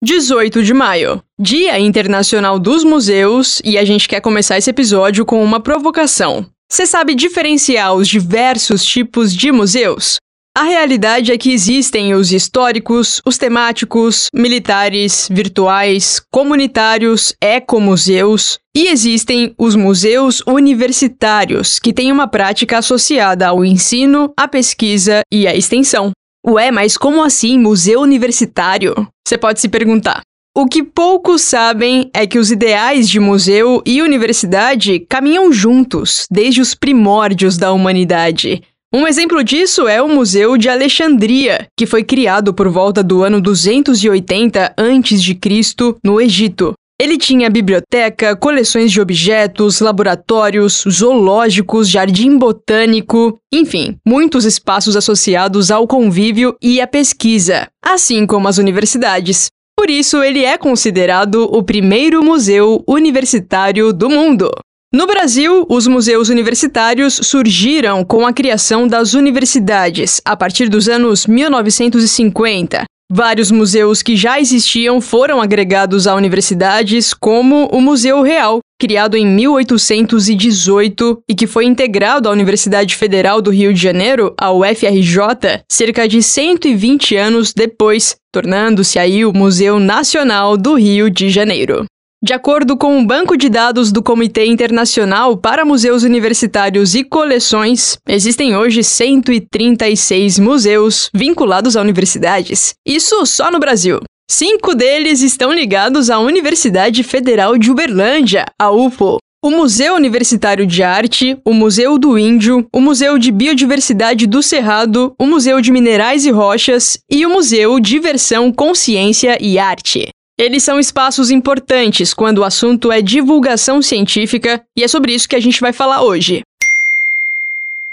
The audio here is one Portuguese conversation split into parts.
18 de maio, Dia Internacional dos Museus, e a gente quer começar esse episódio com uma provocação. Você sabe diferenciar os diversos tipos de museus? A realidade é que existem os históricos, os temáticos, militares, virtuais, comunitários, ecomuseus e existem os museus universitários, que têm uma prática associada ao ensino, à pesquisa e à extensão. Ué, mas como assim museu universitário? Você pode se perguntar. O que poucos sabem é que os ideais de museu e universidade caminham juntos desde os primórdios da humanidade. Um exemplo disso é o Museu de Alexandria, que foi criado por volta do ano 280 a.C. no Egito. Ele tinha biblioteca, coleções de objetos, laboratórios, zoológicos, jardim botânico, enfim, muitos espaços associados ao convívio e à pesquisa, assim como as universidades. Por isso, ele é considerado o primeiro museu universitário do mundo. No Brasil, os museus universitários surgiram com a criação das universidades, a partir dos anos 1950, Vários museus que já existiam foram agregados a universidades, como o Museu Real, criado em 1818 e que foi integrado à Universidade Federal do Rio de Janeiro, a UFRJ, cerca de 120 anos depois, tornando-se aí o Museu Nacional do Rio de Janeiro. De acordo com o banco de dados do Comitê Internacional para Museus Universitários e Coleções, existem hoje 136 museus vinculados a universidades. Isso só no Brasil. Cinco deles estão ligados à Universidade Federal de Uberlândia, a UFO. O Museu Universitário de Arte, o Museu do Índio, o Museu de Biodiversidade do Cerrado, o Museu de Minerais e Rochas e o Museu Diversão, Consciência e Arte. Eles são espaços importantes quando o assunto é divulgação científica e é sobre isso que a gente vai falar hoje.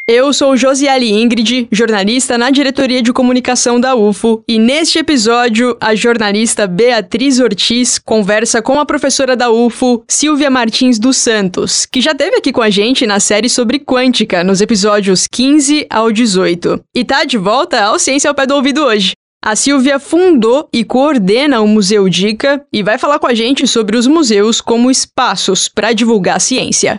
Eu sou Josiele Ingrid, jornalista na diretoria de comunicação da UFO, e neste episódio, a jornalista Beatriz Ortiz conversa com a professora da UFO, Silvia Martins dos Santos, que já esteve aqui com a gente na série sobre quântica, nos episódios 15 ao 18, e tá de volta ao Ciência ao Pé do Ouvido hoje. A Silvia fundou e coordena o Museu Dica e vai falar com a gente sobre os museus como espaços para divulgar a ciência.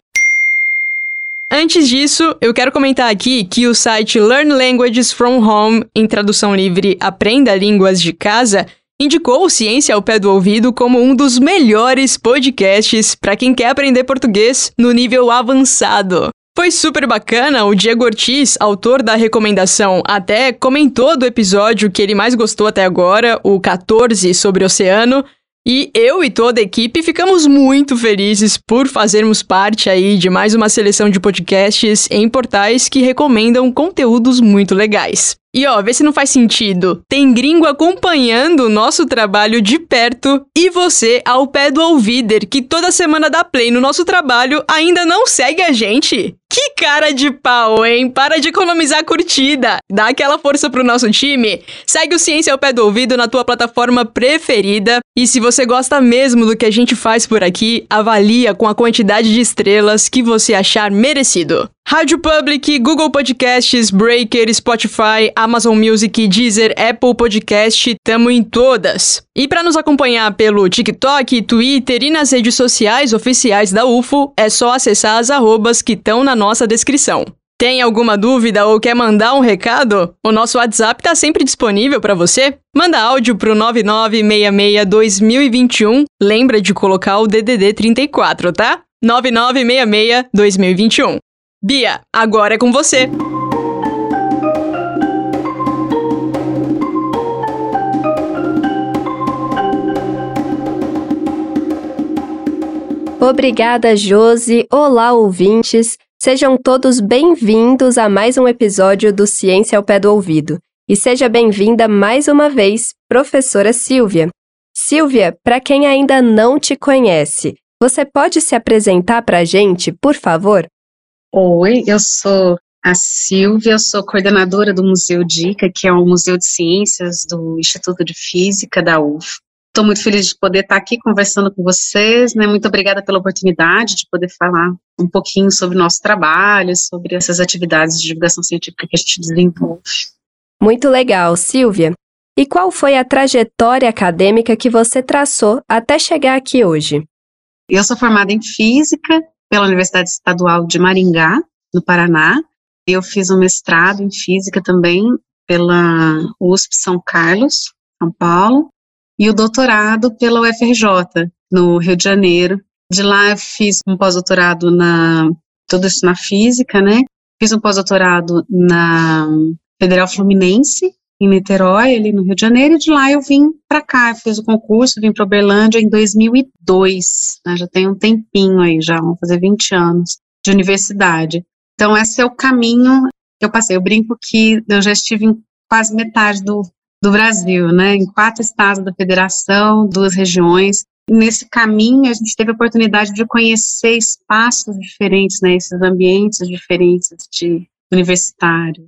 Antes disso, eu quero comentar aqui que o site Learn Languages from Home, em tradução livre Aprenda Línguas de Casa, indicou Ciência ao Pé do Ouvido como um dos melhores podcasts para quem quer aprender português no nível avançado. Foi super bacana, o Diego Ortiz, autor da recomendação, até comentou do episódio que ele mais gostou até agora, o 14 sobre oceano, e eu e toda a equipe ficamos muito felizes por fazermos parte aí de mais uma seleção de podcasts em portais que recomendam conteúdos muito legais. E ó, vê se não faz sentido. Tem gringo acompanhando o nosso trabalho de perto e você ao pé do ouvider que toda semana dá play no nosso trabalho ainda não segue a gente? Que cara de pau, hein? Para de economizar curtida. Dá aquela força pro nosso time. Segue o Ciência ao Pé do Ouvido na tua plataforma preferida. E se você gosta mesmo do que a gente faz por aqui, avalia com a quantidade de estrelas que você achar merecido. Rádio Public, Google Podcasts, Breaker, Spotify, Amazon Music, Deezer, Apple Podcast, tamo em todas. E para nos acompanhar pelo TikTok, Twitter e nas redes sociais oficiais da UFO, é só acessar as arrobas que estão na nossa descrição. Tem alguma dúvida ou quer mandar um recado? O nosso WhatsApp está sempre disponível para você. Manda áudio pro 9966-2021. Lembra de colocar o DDD 34, tá? 9966-2021. Bia, agora é com você. Obrigada, Josi. Olá, ouvintes. Sejam todos bem-vindos a mais um episódio do Ciência ao Pé do Ouvido. E seja bem-vinda mais uma vez, professora Silvia. Silvia, para quem ainda não te conhece, você pode se apresentar para a gente, por favor? Oi, eu sou a Silvia, eu sou coordenadora do Museu Dica, que é um museu de ciências do Instituto de Física da UF. Estou muito feliz de poder estar aqui conversando com vocês, né? Muito obrigada pela oportunidade de poder falar um pouquinho sobre o nosso trabalho, sobre essas atividades de divulgação científica que a gente desenvolve. Muito legal, Silvia. E qual foi a trajetória acadêmica que você traçou até chegar aqui hoje? Eu sou formada em Física pela Universidade Estadual de Maringá, no Paraná. Eu fiz um mestrado em Física também pela USP São Carlos, São Paulo, e o doutorado pela UFRJ, no Rio de Janeiro. De lá eu fiz um pós-doutorado na tudo isso na física, né? Fiz um pós-doutorado na Federal Fluminense, em Niterói, ali no Rio de Janeiro, e de lá eu vim para cá, fiz o concurso, vim para Uberlândia em 2002, né, já tem um tempinho aí, já vão fazer 20 anos de universidade. Então, esse é o caminho que eu passei. Eu brinco que eu já estive em quase metade do, do Brasil, né, em quatro estados da federação, duas regiões. Nesse caminho, a gente teve a oportunidade de conhecer espaços diferentes, né, esses ambientes diferentes de universitários.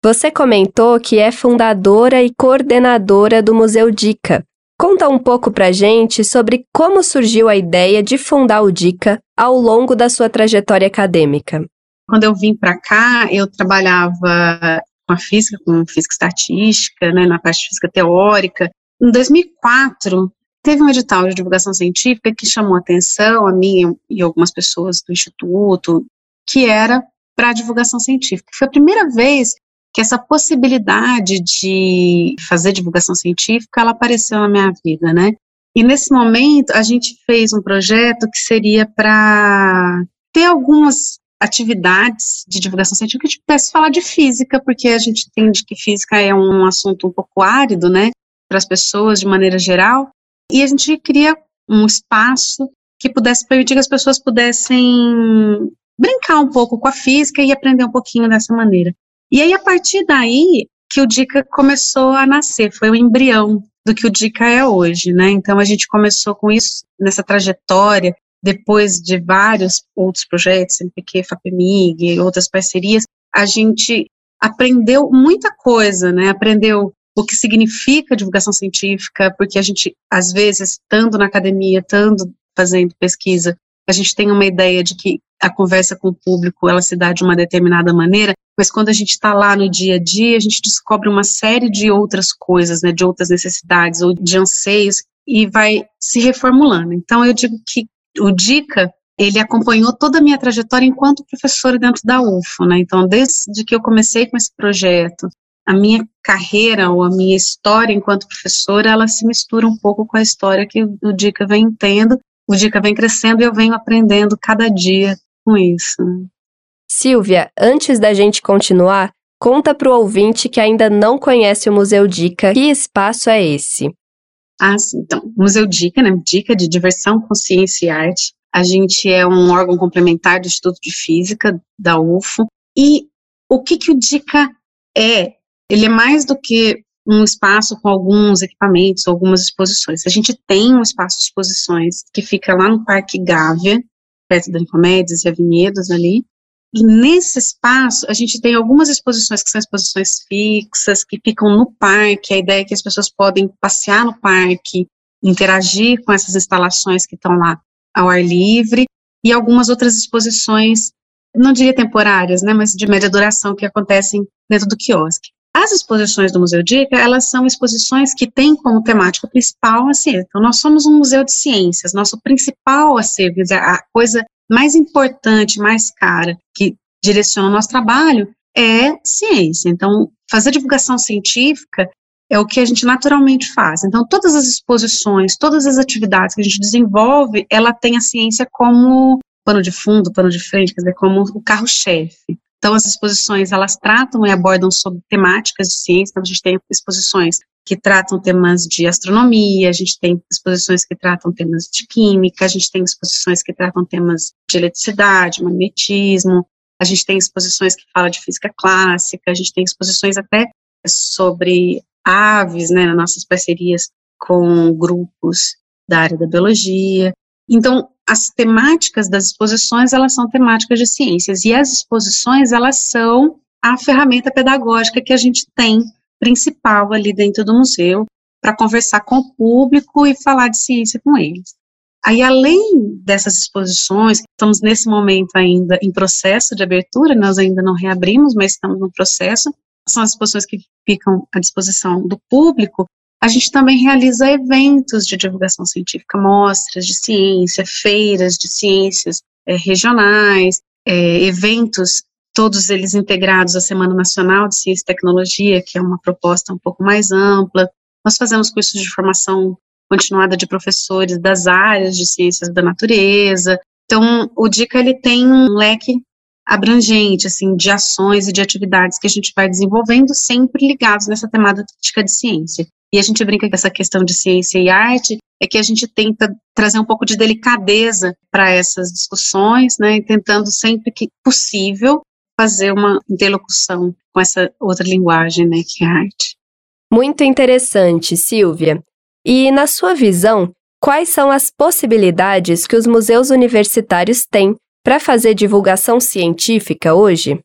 Você comentou que é fundadora e coordenadora do Museu Dica. Conta um pouco pra gente sobre como surgiu a ideia de fundar o Dica ao longo da sua trajetória acadêmica. Quando eu vim para cá, eu trabalhava com a física, com física estatística, né, na parte de física teórica. Em 2004, teve um edital de divulgação científica que chamou atenção a mim e algumas pessoas do instituto, que era para divulgação científica. Foi a primeira vez que essa possibilidade de fazer divulgação científica, ela apareceu na minha vida, né? E nesse momento a gente fez um projeto que seria para ter algumas atividades de divulgação científica que pudesse falar de física, porque a gente entende que física é um assunto um pouco árido, né, para as pessoas de maneira geral, e a gente queria um espaço que pudesse permitir que as pessoas pudessem brincar um pouco com a física e aprender um pouquinho dessa maneira. E aí, a partir daí, que o Dica começou a nascer, foi o embrião do que o Dica é hoje, né? Então, a gente começou com isso, nessa trajetória, depois de vários outros projetos, MPQ, FAPEMIG outras parcerias, a gente aprendeu muita coisa, né? Aprendeu o que significa divulgação científica, porque a gente, às vezes, estando na academia, estando fazendo pesquisa, a gente tem uma ideia de que a conversa com o público ela se dá de uma determinada maneira, mas quando a gente está lá no dia a dia, a gente descobre uma série de outras coisas, né, de outras necessidades ou de anseios e vai se reformulando. Então eu digo que o Dica ele acompanhou toda a minha trajetória enquanto professora dentro da UFO, né? Então desde que eu comecei com esse projeto, a minha carreira ou a minha história enquanto professora, ela se mistura um pouco com a história que o Dica vem tendo. O Dica vem crescendo e eu venho aprendendo cada dia com isso. Silvia, antes da gente continuar, conta para o ouvinte que ainda não conhece o Museu Dica, que espaço é esse? Ah, sim. Então, Museu Dica, né? Dica de Diversão, Consciência e Arte. A gente é um órgão complementar do Instituto de Física, da UFO. E o que, que o Dica é? Ele é mais do que um espaço com alguns equipamentos, algumas exposições. A gente tem um espaço de exposições que fica lá no Parque Gávea, perto da Nicomedes e Avinhedos ali, e nesse espaço, a gente tem algumas exposições que são exposições fixas, que ficam no parque. A ideia é que as pessoas podem passear no parque, interagir com essas instalações que estão lá ao ar livre, e algumas outras exposições, não diria temporárias, né, mas de média duração, que acontecem dentro do quiosque. As exposições do Museu Dica, elas são exposições que têm como temática principal a ciência. Então, nós somos um museu de ciências, nosso principal acervo, a coisa mais importante, mais cara, que direciona o nosso trabalho, é ciência. Então, fazer divulgação científica é o que a gente naturalmente faz. Então, todas as exposições, todas as atividades que a gente desenvolve, ela tem a ciência como pano de fundo, pano de frente, quer dizer, como o carro-chefe. Então, as exposições, elas tratam e abordam sobre temáticas de ciência, então a gente tem exposições que tratam temas de astronomia, a gente tem exposições que tratam temas de química, a gente tem exposições que tratam temas de eletricidade, magnetismo, a gente tem exposições que falam de física clássica, a gente tem exposições até sobre aves, né, nas nossas parcerias com grupos da área da biologia. Então, as temáticas das exposições, elas são temáticas de ciências, e as exposições, elas são a ferramenta pedagógica que a gente tem principal ali dentro do museu para conversar com o público e falar de ciência com eles. Aí, além dessas exposições, estamos nesse momento ainda em processo de abertura, nós ainda não reabrimos, mas estamos no processo, são as exposições que ficam à disposição do público, a gente também realiza eventos de divulgação científica, mostras de ciência, feiras de ciências é, regionais, é, eventos, todos eles integrados à Semana Nacional de Ciência e Tecnologia, que é uma proposta um pouco mais ampla. Nós fazemos cursos de formação continuada de professores das áreas de ciências da natureza. Então, o DICA ele tem um leque abrangente, assim, de ações e de atividades que a gente vai desenvolvendo, sempre ligados nessa temática de ciência. E a gente brinca com essa questão de ciência e arte, é que a gente tenta trazer um pouco de delicadeza para essas discussões, né, tentando sempre que possível fazer uma interlocução com essa outra linguagem, né, que é a arte. Muito interessante, Silvia. E, na sua visão, quais são as possibilidades que os museus universitários têm para fazer divulgação científica hoje?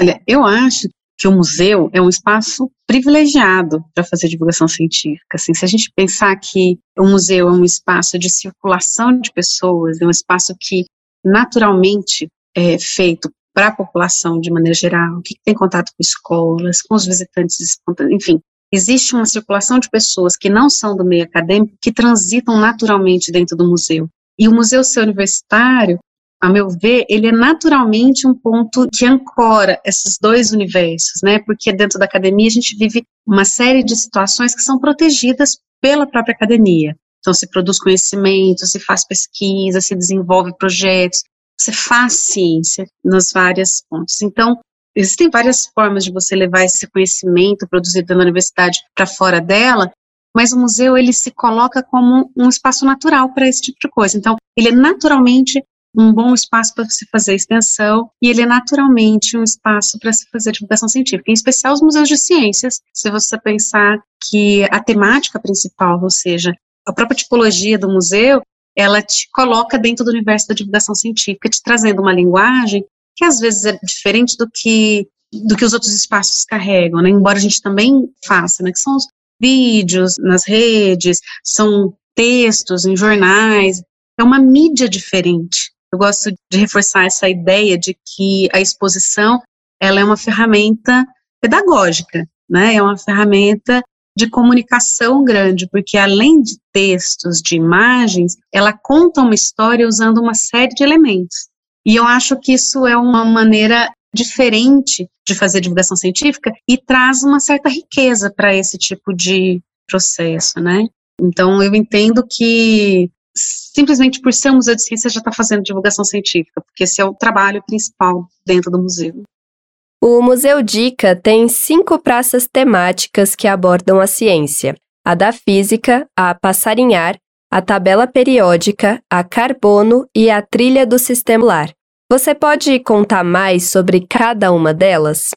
Olha, eu acho que o museu é um espaço privilegiado para fazer divulgação científica. Assim, se a gente pensar que o museu é um espaço de circulação de pessoas, é um espaço que naturalmente é feito para a população de maneira geral, que tem contato com escolas, com os visitantes, enfim, existe uma circulação de pessoas que não são do meio acadêmico que transitam naturalmente dentro do museu. E o museu ser universitário, a meu ver, ele é naturalmente um ponto que ancora esses dois universos, né? Porque dentro da academia a gente vive uma série de situações que são protegidas pela própria academia. Então, se produz conhecimento, se faz pesquisa, se desenvolve projetos, você faz ciência nas várias pontos. Então, existem várias formas de você levar esse conhecimento produzido na universidade para fora dela, mas o museu ele se coloca como um espaço natural para esse tipo de coisa. Então, ele é naturalmente um bom espaço para se fazer extensão e ele é naturalmente um espaço para se fazer divulgação científica, em especial os museus de ciências. Se você pensar que a temática principal, ou seja, a própria tipologia do museu, ela te coloca dentro do universo da divulgação científica, te trazendo uma linguagem que às vezes é diferente do que do que os outros espaços carregam, né? Embora a gente também faça, né? Que são os vídeos nas redes, são textos em jornais, é uma mídia diferente. Eu gosto de reforçar essa ideia de que a exposição ela é uma ferramenta pedagógica, né? É uma ferramenta de comunicação grande, porque além de textos, de imagens, ela conta uma história usando uma série de elementos. E eu acho que isso é uma maneira diferente de fazer divulgação científica e traz uma certa riqueza para esse tipo de processo, né? Então eu entendo que simplesmente por ser um museu de ciência já está fazendo divulgação científica, porque esse é o trabalho principal dentro do museu. O Museu Dica tem cinco praças temáticas que abordam a ciência: a da física, a passarinhar, a tabela periódica, a carbono e a trilha do sistema solar. Você pode contar mais sobre cada uma delas?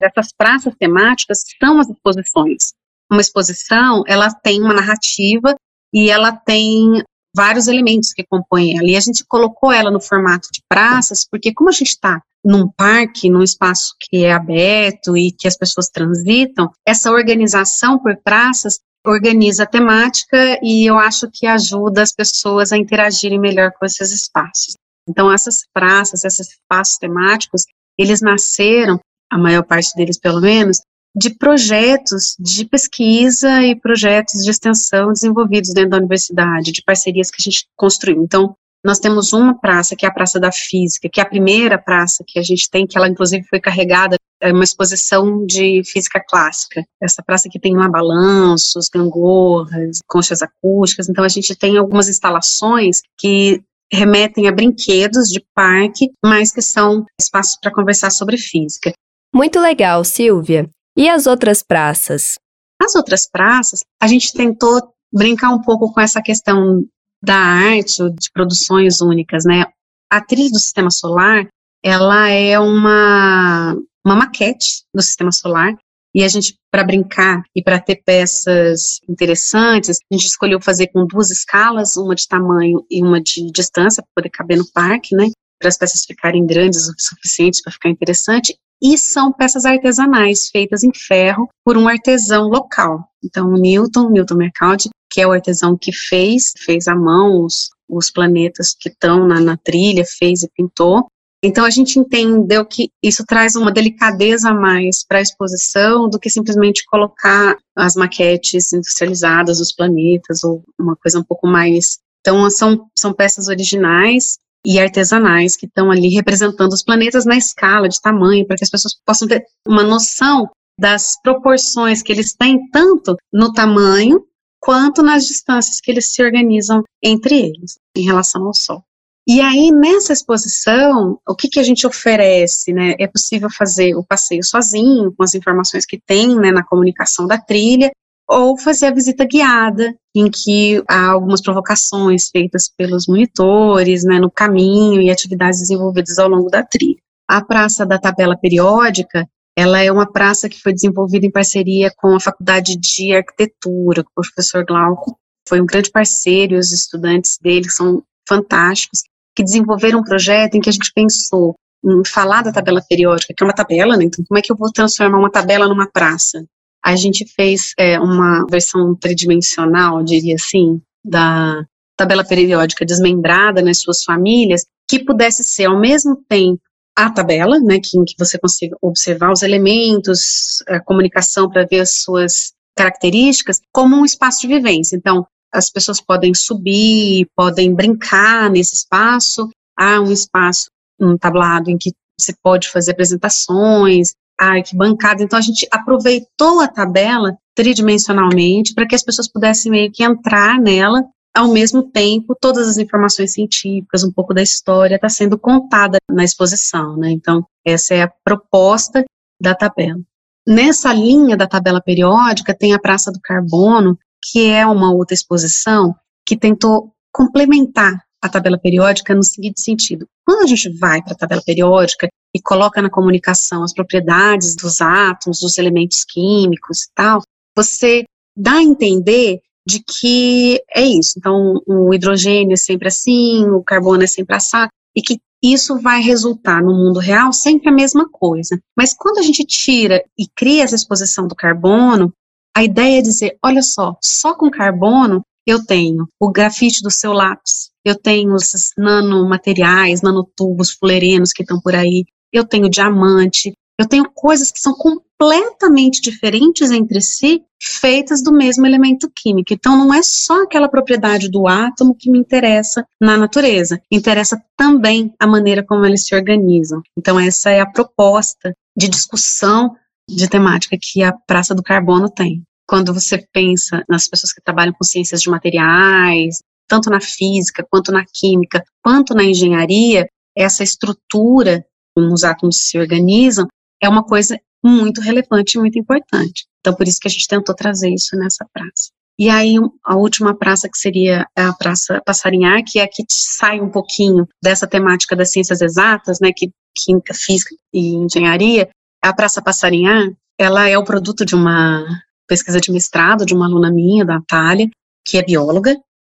Essas praças temáticas são as exposições. Uma exposição, ela tem uma narrativa e ela tem vários elementos que compõem ela. E a gente colocou ela no formato de praças, porque como a gente está num parque, num espaço que é aberto e que as pessoas transitam, essa organização por praças organiza a temática e eu acho que ajuda as pessoas a interagirem melhor com esses espaços. Então, essas praças, esses espaços temáticos, eles nasceram, a maior parte deles pelo menos, de projetos de pesquisa e projetos de extensão desenvolvidos dentro da universidade, de parcerias que a gente construiu. Então, nós temos uma praça, que é a Praça da Física, que é a primeira praça que a gente tem, que ela inclusive foi carregada, é uma exposição de física clássica. Essa praça que tem lá balanços, gangorras, conchas acústicas, então a gente tem algumas instalações que remetem a brinquedos de parque, mas que são espaços para conversar sobre física. Muito legal, Silvia. E as outras praças? As outras praças, a gente tentou brincar um pouco com essa questão da arte, de produções únicas, né? A trilha do Sistema Solar, ela é uma, uma maquete do Sistema Solar, e a gente, para brincar e para ter peças interessantes, a gente escolheu fazer com duas escalas, uma de tamanho e uma de distância, para poder caber no parque, né? Para as peças ficarem grandes o suficiente para ficar interessante e são peças artesanais feitas em ferro por um artesão local. Então, o Newton, Newton Mercaldi, que é o artesão que fez, fez à mão os, os planetas que estão na, na trilha, fez e pintou. Então a gente entendeu que isso traz uma delicadeza a mais para a exposição do que simplesmente colocar as maquetes industrializadas dos planetas ou uma coisa um pouco mais. Então são, são peças originais e artesanais que estão ali representando os planetas na escala de tamanho para que as pessoas possam ter uma noção das proporções que eles têm tanto no tamanho quanto nas distâncias que eles se organizam entre eles em relação ao Sol. E aí, nessa exposição, o que, que a gente oferece, né? É possível fazer o passeio sozinho, com as informações que tem, né, na comunicação da trilha, ou fazer a visita guiada, em que há algumas provocações feitas pelos monitores, né, no caminho e atividades desenvolvidas ao longo da trilha. A Praça da Tabela Periódica, ela é uma praça que foi desenvolvida em parceria com a Faculdade de Arquitetura, com o professor Glauco, foi um grande parceiro, e os estudantes dele são fantásticos que desenvolveram um projeto em que a gente pensou em falar da tabela periódica, que é uma tabela, né? Então, como é que eu vou transformar uma tabela numa praça? A gente fez é, uma versão tridimensional, diria assim, da tabela periódica desmembrada nas suas famílias, que pudesse ser ao mesmo tempo a tabela, né, que, em que você consiga observar os elementos, a comunicação para ver as suas características, como um espaço de vivência. Então, as pessoas podem subir, podem brincar nesse espaço. Há um espaço, um tablado em que você pode fazer apresentações, há arquibancada. Então, a gente aproveitou a tabela tridimensionalmente para que as pessoas pudessem meio que entrar nela ao mesmo tempo, todas as informações científicas, um pouco da história, está sendo contada na exposição, né? Então, essa é a proposta da tabela. Nessa linha da tabela periódica, tem a Praça do Carbono, que é uma outra exposição que tentou complementar a tabela periódica no seguinte sentido: quando a gente vai para a tabela periódica e coloca na comunicação as propriedades dos átomos, dos elementos químicos e tal, você dá a entender de que é isso. Então, o hidrogênio é sempre assim, o carbono é sempre assado, e que isso vai resultar no mundo real sempre a mesma coisa. Mas quando a gente tira e cria essa exposição do carbono, a ideia é dizer, olha só, só com carbono eu tenho o grafite do seu lápis, eu tenho esses nanomateriais, nanotubos, fulerenos que estão por aí, eu tenho diamante, eu tenho coisas que são completamente diferentes entre si, feitas do mesmo elemento químico. Então, não é só aquela propriedade do átomo que me interessa na natureza, interessa também a maneira como eles se organizam. Então, essa é a proposta de discussão de temática que a Praça do Carbono tem quando você pensa nas pessoas que trabalham com ciências de materiais, tanto na física, quanto na química, quanto na engenharia, essa estrutura como os átomos se organizam é uma coisa muito relevante e muito importante. Então, por isso que a gente tentou trazer isso nessa praça. E aí, a última praça, que seria a Praça Passarinhar, que é a que sai um pouquinho dessa temática das ciências exatas, né, que química, física e engenharia, a Praça Passarinhar, ela é o produto de uma pesquisa de mestrado de uma aluna minha, da Natália, que é bióloga.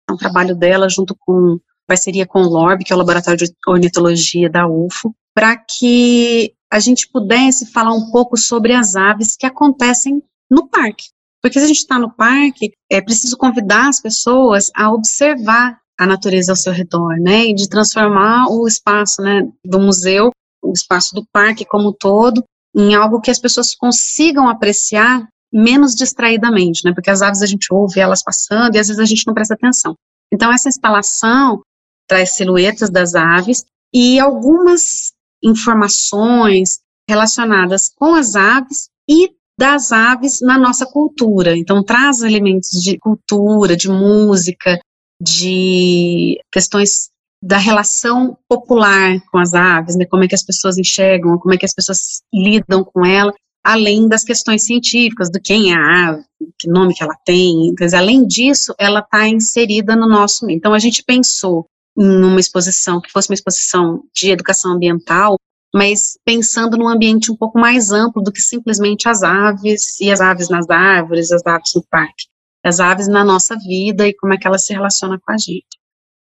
É um trabalho dela junto com parceria com o LORB, que é o Laboratório de Ornitologia da UFO, para que a gente pudesse falar um pouco sobre as aves que acontecem no parque. Porque se a gente está no parque, é preciso convidar as pessoas a observar a natureza ao seu redor, né, e de transformar o espaço, né, do museu, o espaço do parque como um todo, em algo que as pessoas consigam apreciar menos distraidamente, né? Porque as aves a gente ouve elas passando e às vezes a gente não presta atenção. Então essa instalação traz silhuetas das aves e algumas informações relacionadas com as aves e das aves na nossa cultura. Então traz elementos de cultura, de música, de questões da relação popular com as aves, né, como é que as pessoas enxergam, como é que as pessoas lidam com ela, além das questões científicas, do quem é a ave, que nome que ela tem, então, além disso, ela está inserida no nosso. Então, a gente pensou em uma exposição, que fosse uma exposição de educação ambiental, mas pensando num ambiente um pouco mais amplo do que simplesmente as aves, e as aves nas árvores, as aves no parque, as aves na nossa vida e como é que elas se relacionam com a gente.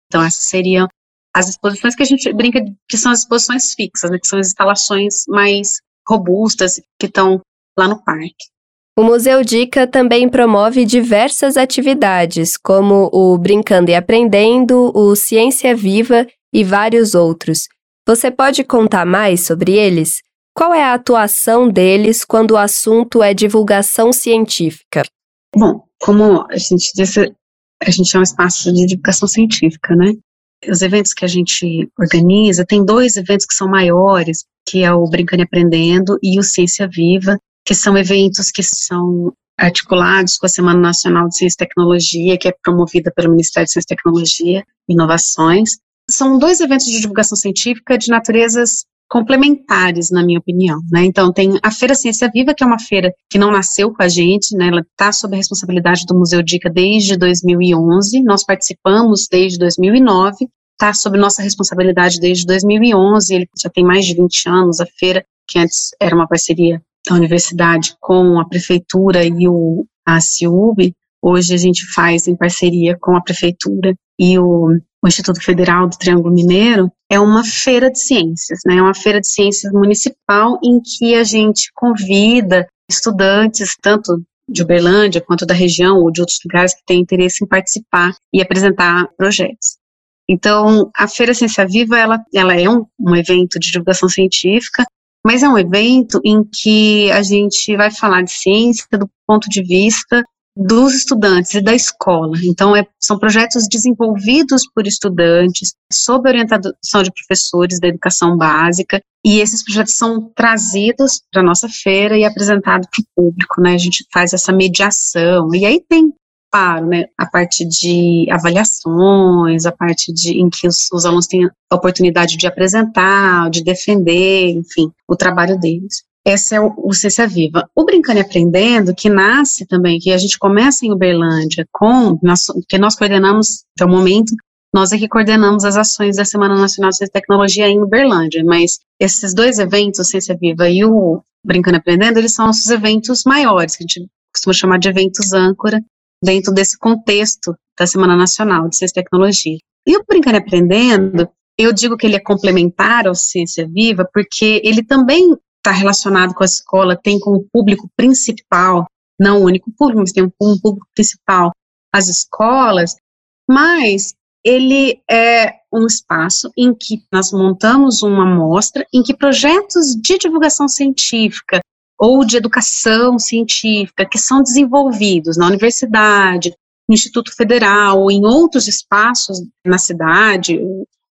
Então, essas seriam as exposições que a gente brinca que são as exposições fixas, né, que são as instalações mais robustas que estão lá no parque. O Museu Dica também promove diversas atividades, como o Brincando e Aprendendo, o Ciência Viva e vários outros. Você pode contar mais sobre eles? Qual é a atuação deles quando o assunto é divulgação científica? Bom, como a gente disse, a gente é um espaço de divulgação científica, né? Os eventos que a gente organiza, tem dois eventos que são maiores, que é o Brincando e Aprendendo e o Ciência Viva, que são eventos que são articulados com a Semana Nacional de Ciência e Tecnologia, que é promovida pelo Ministério de Ciência e Tecnologia e Inovações. São dois eventos de divulgação científica de naturezas complementares, na minha opinião. Né? Então, tem a Feira Ciência Viva, que é uma feira que não nasceu com a gente, né? ela está sob a responsabilidade do Museu Dica desde 2011, nós participamos desde 2009, está sob nossa responsabilidade desde 2011, ele já tem mais de 20 anos, a feira, que antes era uma parceria da universidade com a prefeitura e o, a CIUB, hoje a gente faz em parceria com a prefeitura e o o Instituto Federal do Triângulo Mineiro, é uma feira de ciências, né? É uma feira de ciências municipal em que a gente convida estudantes, tanto de Uberlândia quanto da região ou de outros lugares que têm interesse em participar e apresentar projetos. Então, a Feira Ciência Viva, ela, ela é um, um evento de divulgação científica, mas é um evento em que a gente vai falar de ciência do ponto de vista dos estudantes e da escola. Então, é, são projetos desenvolvidos por estudantes, sob orientação de professores da educação básica, e esses projetos são trazidos para a nossa feira e apresentados para o público, né? A gente faz essa mediação, e aí tem, claro, né, a parte de avaliações, a parte de, em que os, os alunos têm a oportunidade de apresentar, de defender, enfim, o trabalho deles. Essa é o, o Ciência Viva. O Brincando e Aprendendo, que nasce também, que a gente começa em Uberlândia com, nós, que nós coordenamos, até o momento, nós é que coordenamos as ações da Semana Nacional de Ciência e Tecnologia em Uberlândia, mas esses dois eventos, o Ciência Viva e o Brincando e Aprendendo, eles são os eventos maiores, que a gente costuma chamar de eventos âncora, dentro desse contexto da Semana Nacional de Ciência e Tecnologia. E o Brincando e Aprendendo, eu digo que ele é complementar ao Ciência Viva, porque ele também está relacionado com a escola, tem como público principal, não o único público, mas tem um público principal as escolas, mas ele é um espaço em que nós montamos uma mostra em que projetos de divulgação científica ou de educação científica que são desenvolvidos na universidade, no Instituto Federal em outros espaços na cidade,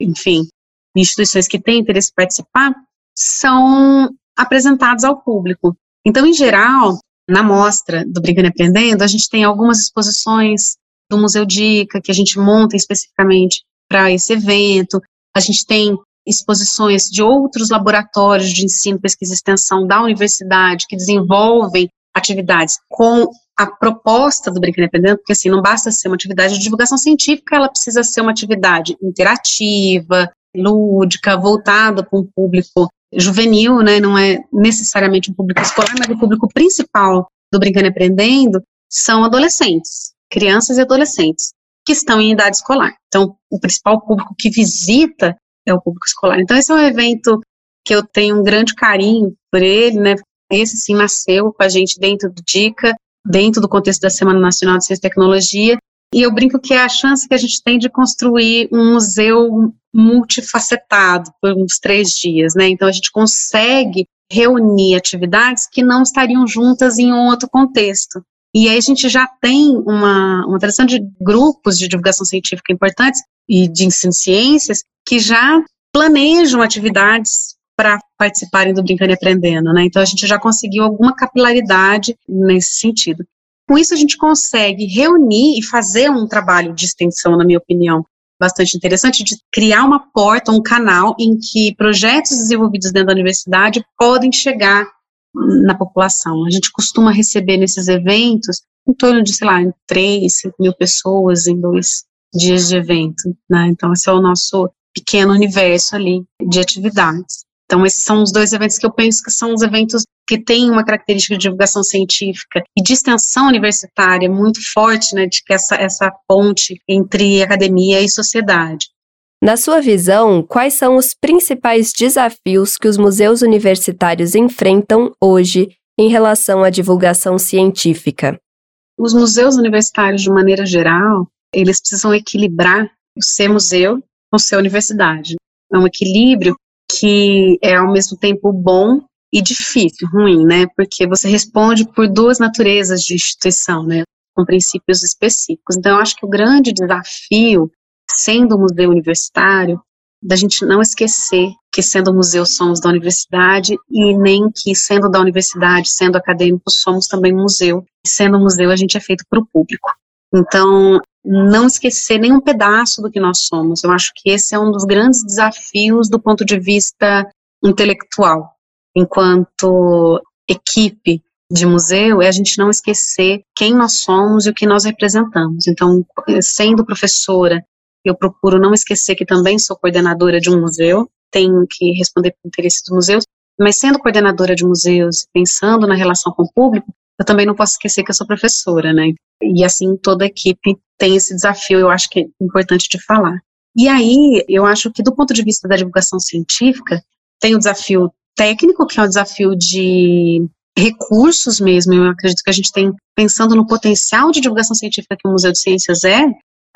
enfim, instituições que têm interesse em participar, são apresentados ao público. Então, em geral, na mostra do Brincando e Aprendendo, a gente tem algumas exposições do Museu Dica, que a gente monta especificamente para esse evento, a gente tem exposições de outros laboratórios de ensino, pesquisa e extensão da universidade que desenvolvem atividades com a proposta do Brincando e Aprendendo, porque assim, não basta ser uma atividade de divulgação científica, ela precisa ser uma atividade interativa, lúdica, voltada para um público juvenil, né, não é necessariamente um público escolar, mas o público principal do Brincando e Aprendendo são adolescentes, crianças e adolescentes, que estão em idade escolar. Então, o principal público que visita é o público escolar. Então, esse é um evento que eu tenho um grande carinho por ele, né, esse sim nasceu com a gente dentro do DICA, dentro do contexto da Semana Nacional de Ciência e Tecnologia, e eu brinco que é a chance que a gente tem de construir um museu multifacetado por uns três dias, né? Então a gente consegue reunir atividades que não estariam juntas em um outro contexto. E aí a gente já tem uma, uma tradição de grupos de divulgação científica importantes e de ensino ciências que já planejam atividades para participarem do Brincando e Aprendendo, né? Então a gente já conseguiu alguma capilaridade nesse sentido. Com isso a gente consegue reunir e fazer um trabalho de extensão, na minha opinião, bastante interessante de criar uma porta, um canal em que projetos desenvolvidos dentro da universidade podem chegar na população. A gente costuma receber nesses eventos em torno de, sei lá, 3, 5 mil pessoas em dois dias de evento, né? Então, esse é o nosso pequeno universo ali de atividades. Então, esses são os dois eventos que eu penso que são os eventos que têm uma característica de divulgação científica e de extensão universitária muito forte, né, de que essa, essa ponte entre academia e sociedade. Na sua visão, quais são os principais desafios que os museus universitários enfrentam hoje em relação à divulgação científica? Os museus universitários, de maneira geral, eles precisam equilibrar o ser museu com ser universidade. É um equilíbrio que é ao mesmo tempo bom e difícil, ruim, né? Porque você responde por duas naturezas de instituição, né? Com princípios específicos. Então, eu acho que o grande desafio, sendo um museu universitário, da gente não esquecer que sendo museu somos da universidade e nem que sendo da universidade, sendo acadêmico, somos também museu. E sendo museu, a gente é feito para o público. Então, não esquecer nenhum pedaço do que nós somos. Eu acho que esse é um dos grandes desafios do ponto de vista intelectual, enquanto equipe de museu, é a gente não esquecer quem nós somos e o que nós representamos. Então, sendo professora, eu procuro não esquecer que também sou coordenadora de um museu, tenho que responder por interesse dos museus, mas sendo coordenadora de museus, pensando na relação com o público, eu também não posso esquecer que eu sou professora, né? E assim toda a equipe tem esse desafio, eu acho que é importante de falar. E aí, eu acho que do ponto de vista da divulgação científica, tem o desafio técnico, que é o desafio de recursos mesmo, eu acredito que a gente tem, pensando no potencial de divulgação científica que o Museu de Ciências é,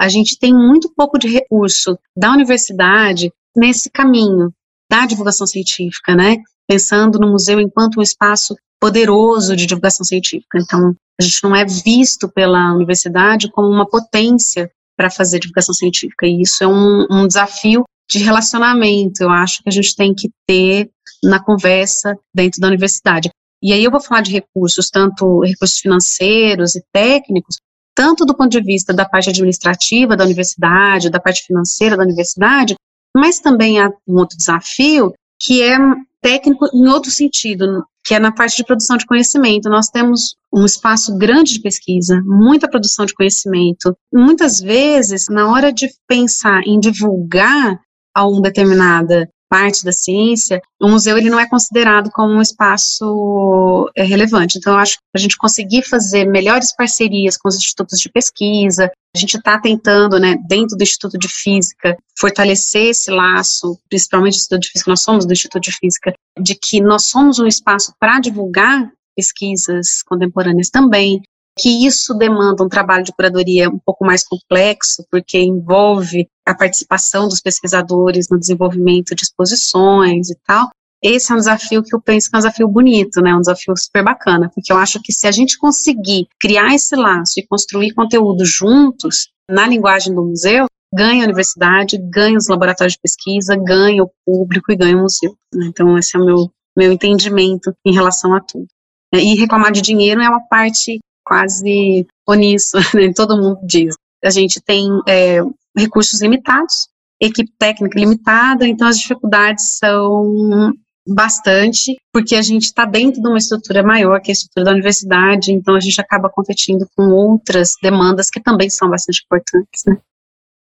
a gente tem muito pouco de recurso da universidade nesse caminho da divulgação científica, né? Pensando no museu enquanto um espaço poderoso de divulgação científica. Então, a gente não é visto pela universidade como uma potência para fazer divulgação científica. E isso é um, um desafio de relacionamento, eu acho que a gente tem que ter na conversa dentro da universidade. E aí eu vou falar de recursos, tanto recursos financeiros e técnicos, tanto do ponto de vista da parte administrativa da universidade, da parte financeira da universidade, mas também há um outro desafio que é técnico em outro sentido, que é na parte de produção de conhecimento. Nós temos um espaço grande de pesquisa, muita produção de conhecimento. Muitas vezes, na hora de pensar em divulgar a uma determinada parte da ciência, o museu ele não é considerado como um espaço é, relevante. Então, eu acho que a gente conseguir fazer melhores parcerias com os institutos de pesquisa, a gente está tentando, né, dentro do Instituto de Física, fortalecer esse laço, principalmente do Instituto de Física, nós somos do Instituto de Física, de que nós somos um espaço para divulgar pesquisas contemporâneas também, que isso demanda um trabalho de curadoria um pouco mais complexo, porque envolve a participação dos pesquisadores no desenvolvimento de exposições e tal. Esse é um desafio que eu penso que é um desafio bonito, né? Um desafio super bacana, porque eu acho que se a gente conseguir criar esse laço e construir conteúdo juntos na linguagem do museu, ganha a universidade, ganha os laboratórios de pesquisa, ganha o público e ganha o museu. Né? Então, esse é o meu, meu entendimento em relação a tudo. E reclamar de dinheiro é uma parte quase onísso, né? todo mundo diz. A gente tem é, recursos limitados, equipe técnica limitada, então as dificuldades são bastante, porque a gente está dentro de uma estrutura maior, que é a estrutura da universidade, então a gente acaba competindo com outras demandas que também são bastante importantes. Né?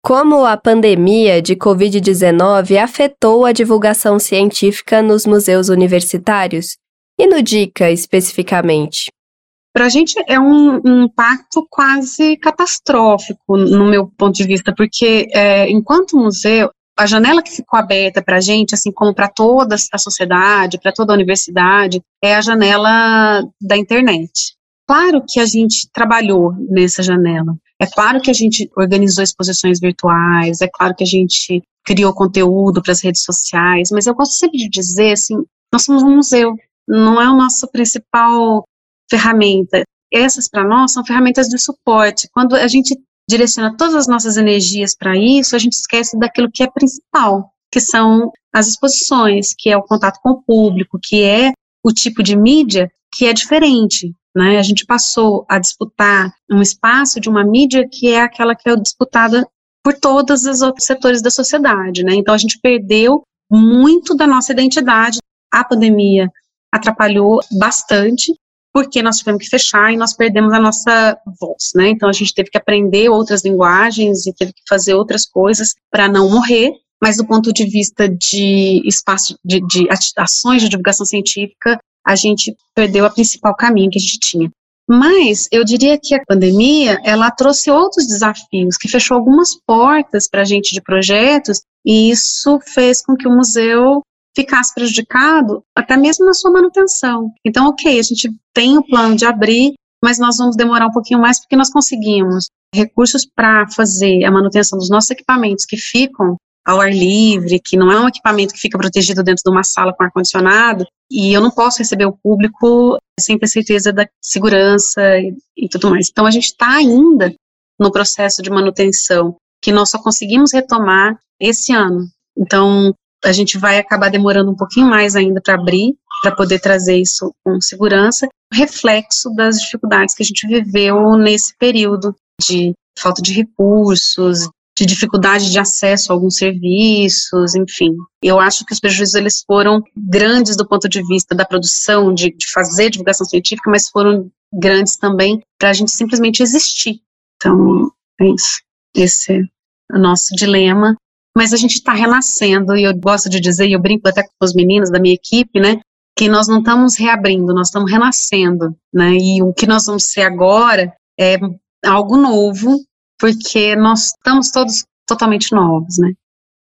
Como a pandemia de Covid-19 afetou a divulgação científica nos museus universitários? E no DICA especificamente? Para a gente é um, um, impacto quase catastrófico, no meu ponto de vista, porque é, enquanto museu, a janela que ficou aberta para a gente, assim como para toda a sociedade, para toda a universidade, é a janela da internet. Claro que a gente trabalhou nessa janela. É claro que a gente organizou exposições virtuais, é claro que a gente criou conteúdo para as redes sociais, mas eu gosto sempre de dizer assim, nós somos um museu, não é o nosso principal ferramenta. Essas, para nós, são ferramentas de suporte. Quando a gente direciona todas as nossas energias para isso, a gente esquece daquilo que é principal, que são as exposições, que é o contato com o público, que é o tipo de mídia que é diferente. Né? A gente passou a disputar um espaço de uma mídia que é aquela que é disputada por todos os outros setores da sociedade. Né? Então a gente perdeu muito da nossa identidade. A pandemia atrapalhou bastante porque nós tivemos que fechar e nós perdemos a nossa voz, né? Então a gente teve que aprender outras linguagens e teve que fazer outras coisas para não morrer, mas do ponto de vista de espaço de, de ações de divulgação científica, a gente perdeu o principal caminho que a gente tinha. Mas eu diria que a pandemia ela trouxe outros desafios, que fechou algumas portas para a gente de projetos, e isso fez com que o museu ficasse prejudicado até mesmo na sua manutenção. Então, ok, a gente tem o plano de abrir, mas nós vamos demorar um pouquinho mais porque nós conseguimos recursos para fazer a manutenção dos nossos equipamentos que ficam ao ar livre, que não é um equipamento que fica protegido dentro de uma sala com ar-condicionado, e eu não posso receber o público sem ter certeza da segurança e, e tudo mais. Então, a gente está ainda no processo de manutenção, que nós só conseguimos retomar esse ano. Então, a gente vai acabar demorando um pouquinho mais ainda para abrir, para poder trazer isso com segurança, reflexo das dificuldades que a gente viveu nesse período de falta de recursos, de dificuldade de acesso a alguns serviços, enfim. Eu acho que os prejuízos eles foram grandes do ponto de vista da produção, de, de fazer divulgação científica, mas foram grandes também para a gente simplesmente existir. Então, é isso. Esse é o nosso dilema mas a gente está renascendo, e eu gosto de dizer, e eu brinco até com os meninos da minha equipe, né, que nós não estamos reabrindo, nós estamos renascendo, né, e o que nós vamos ser agora é algo novo, porque nós estamos todos totalmente novos, né.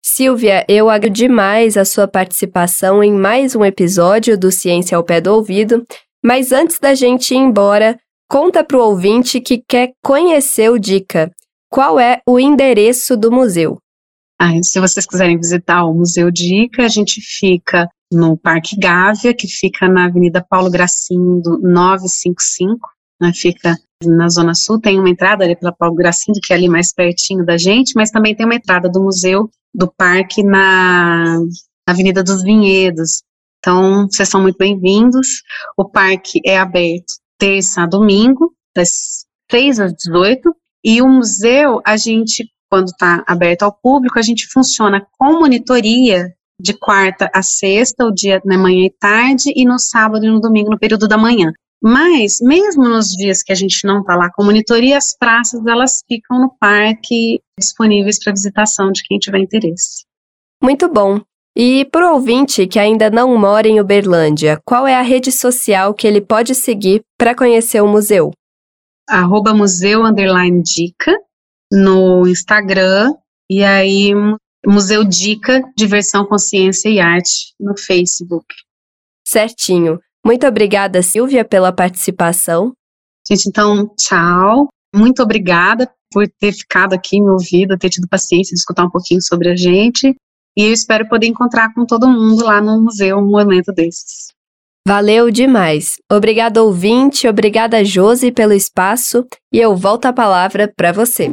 Silvia, eu agradeço demais a sua participação em mais um episódio do Ciência ao Pé do Ouvido, mas antes da gente ir embora, conta para o ouvinte que quer conhecer o Dica. Qual é o endereço do museu? Ah, se vocês quiserem visitar o Museu Dica, a gente fica no Parque Gávea, que fica na Avenida Paulo Gracindo 955, né, fica na Zona Sul, tem uma entrada ali pela Paulo Gracindo, que é ali mais pertinho da gente, mas também tem uma entrada do museu do parque na Avenida dos Vinhedos. Então, vocês são muito bem-vindos. O parque é aberto terça a domingo, das 6 às 18, e o museu, a gente quando está aberto ao público, a gente funciona com monitoria de quarta a sexta, o dia na manhã e tarde, e no sábado e no domingo, no período da manhã. Mas, mesmo nos dias que a gente não está lá com monitoria, as praças, elas ficam no parque disponíveis para visitação de quem tiver interesse. Muito bom. E para o ouvinte que ainda não mora em Uberlândia, qual é a rede social que ele pode seguir para conhecer o museu? Arroba museu, underline, dica, no Instagram e aí Museu Dica Diversão, Consciência e Arte no Facebook. Certinho. Muito obrigada, Silvia, pela participação. Gente, então, tchau. Muito obrigada por ter ficado aqui, me ouvido, ter tido paciência de escutar um pouquinho sobre a gente. E eu espero poder encontrar com todo mundo lá no museu um momento desses. Valeu demais. Obrigada, ouvinte, obrigada, Josi, pelo espaço. E eu volto a palavra para você.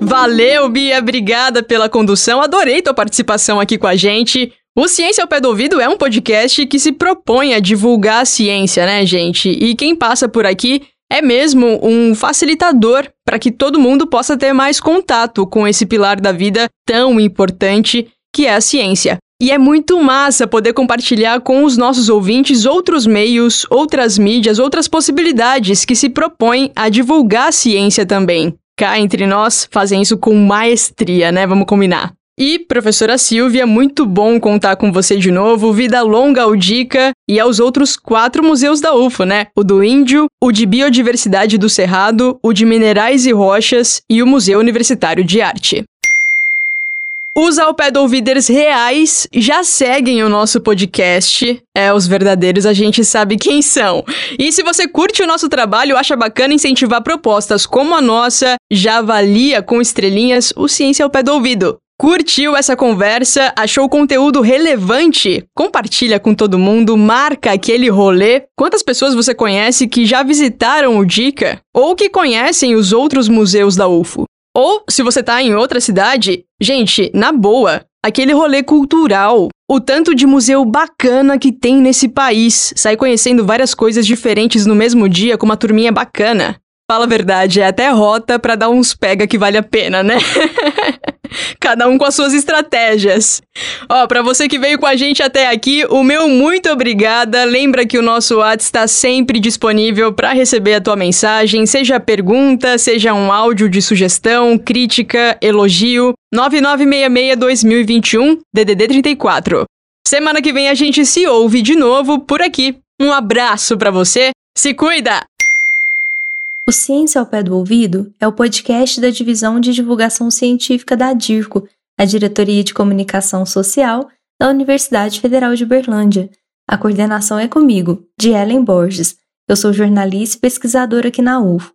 Valeu, Bia, obrigada pela condução. Adorei tua participação aqui com a gente. O Ciência ao Pé do Ouvido é um podcast que se propõe a divulgar a ciência, né, gente? E quem passa por aqui é mesmo um facilitador para que todo mundo possa ter mais contato com esse pilar da vida tão importante que é a ciência. E é muito massa poder compartilhar com os nossos ouvintes outros meios, outras mídias, outras possibilidades que se propõem a divulgar a ciência também cá entre nós fazem isso com maestria, né? Vamos combinar. E, professora Silvia, muito bom contar com você de novo. Vida longa ao Dica e aos outros quatro museus da UFO, né? O do Índio, o de Biodiversidade do Cerrado, o de Minerais e Rochas e o Museu Universitário de Arte. Os ao pé do ouviders reais já seguem o nosso podcast. É, os verdadeiros a gente sabe quem são. E se você curte o nosso trabalho, acha bacana incentivar propostas como a nossa, já avalia com estrelinhas o Ciência ao Pé do Ouvido. Curtiu essa conversa? Achou o conteúdo relevante? Compartilha com todo mundo, marca aquele rolê. Quantas pessoas você conhece que já visitaram o Dica? Ou que conhecem os outros museus da UFO? Ou, se você tá em outra cidade, gente, na boa, aquele rolê cultural, o tanto de museu bacana que tem nesse país, sair conhecendo várias coisas diferentes no mesmo dia com uma turminha bacana. Fala a verdade, é até rota para dar uns pega que vale a pena, né? Cada um com as suas estratégias. Ó, para você que veio com a gente até aqui, o meu muito obrigada. Lembra que o nosso WhatsApp está sempre disponível para receber a tua mensagem, seja pergunta, seja um áudio de sugestão, crítica, elogio. 9966-2021, DDD 34. Semana que vem a gente se ouve de novo por aqui. Um abraço para você. Se cuida! O Ciência ao Pé do Ouvido é o podcast da Divisão de Divulgação Científica da DIRCO, a Diretoria de Comunicação Social da Universidade Federal de Berlândia. A coordenação é comigo, de Ellen Borges. Eu sou jornalista e pesquisadora aqui na UFO.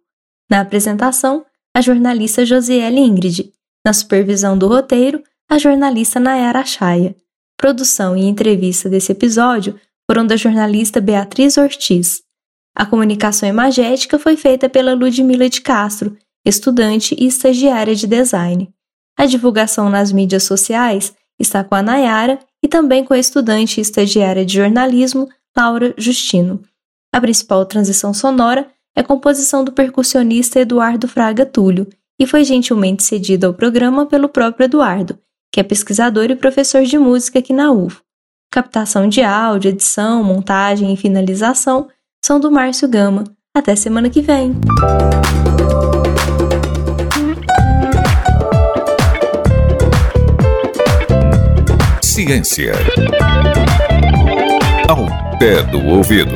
Na apresentação, a jornalista Josiele Ingrid. Na supervisão do roteiro, a jornalista Nayara Chaya. Produção e entrevista desse episódio foram da jornalista Beatriz Ortiz. A comunicação imagética foi feita pela Ludmila de Castro, estudante e estagiária de design. A divulgação nas mídias sociais está com a Nayara e também com a estudante e estagiária de jornalismo, Laura Justino. A principal transição sonora é composição do percussionista Eduardo Fraga Túlio e foi gentilmente cedida ao programa pelo próprio Eduardo, que é pesquisador e professor de música aqui na UFO. Captação de áudio, edição, montagem e finalização são do Márcio Gama. Até semana que vem! Ciência. Ao pé do ouvido.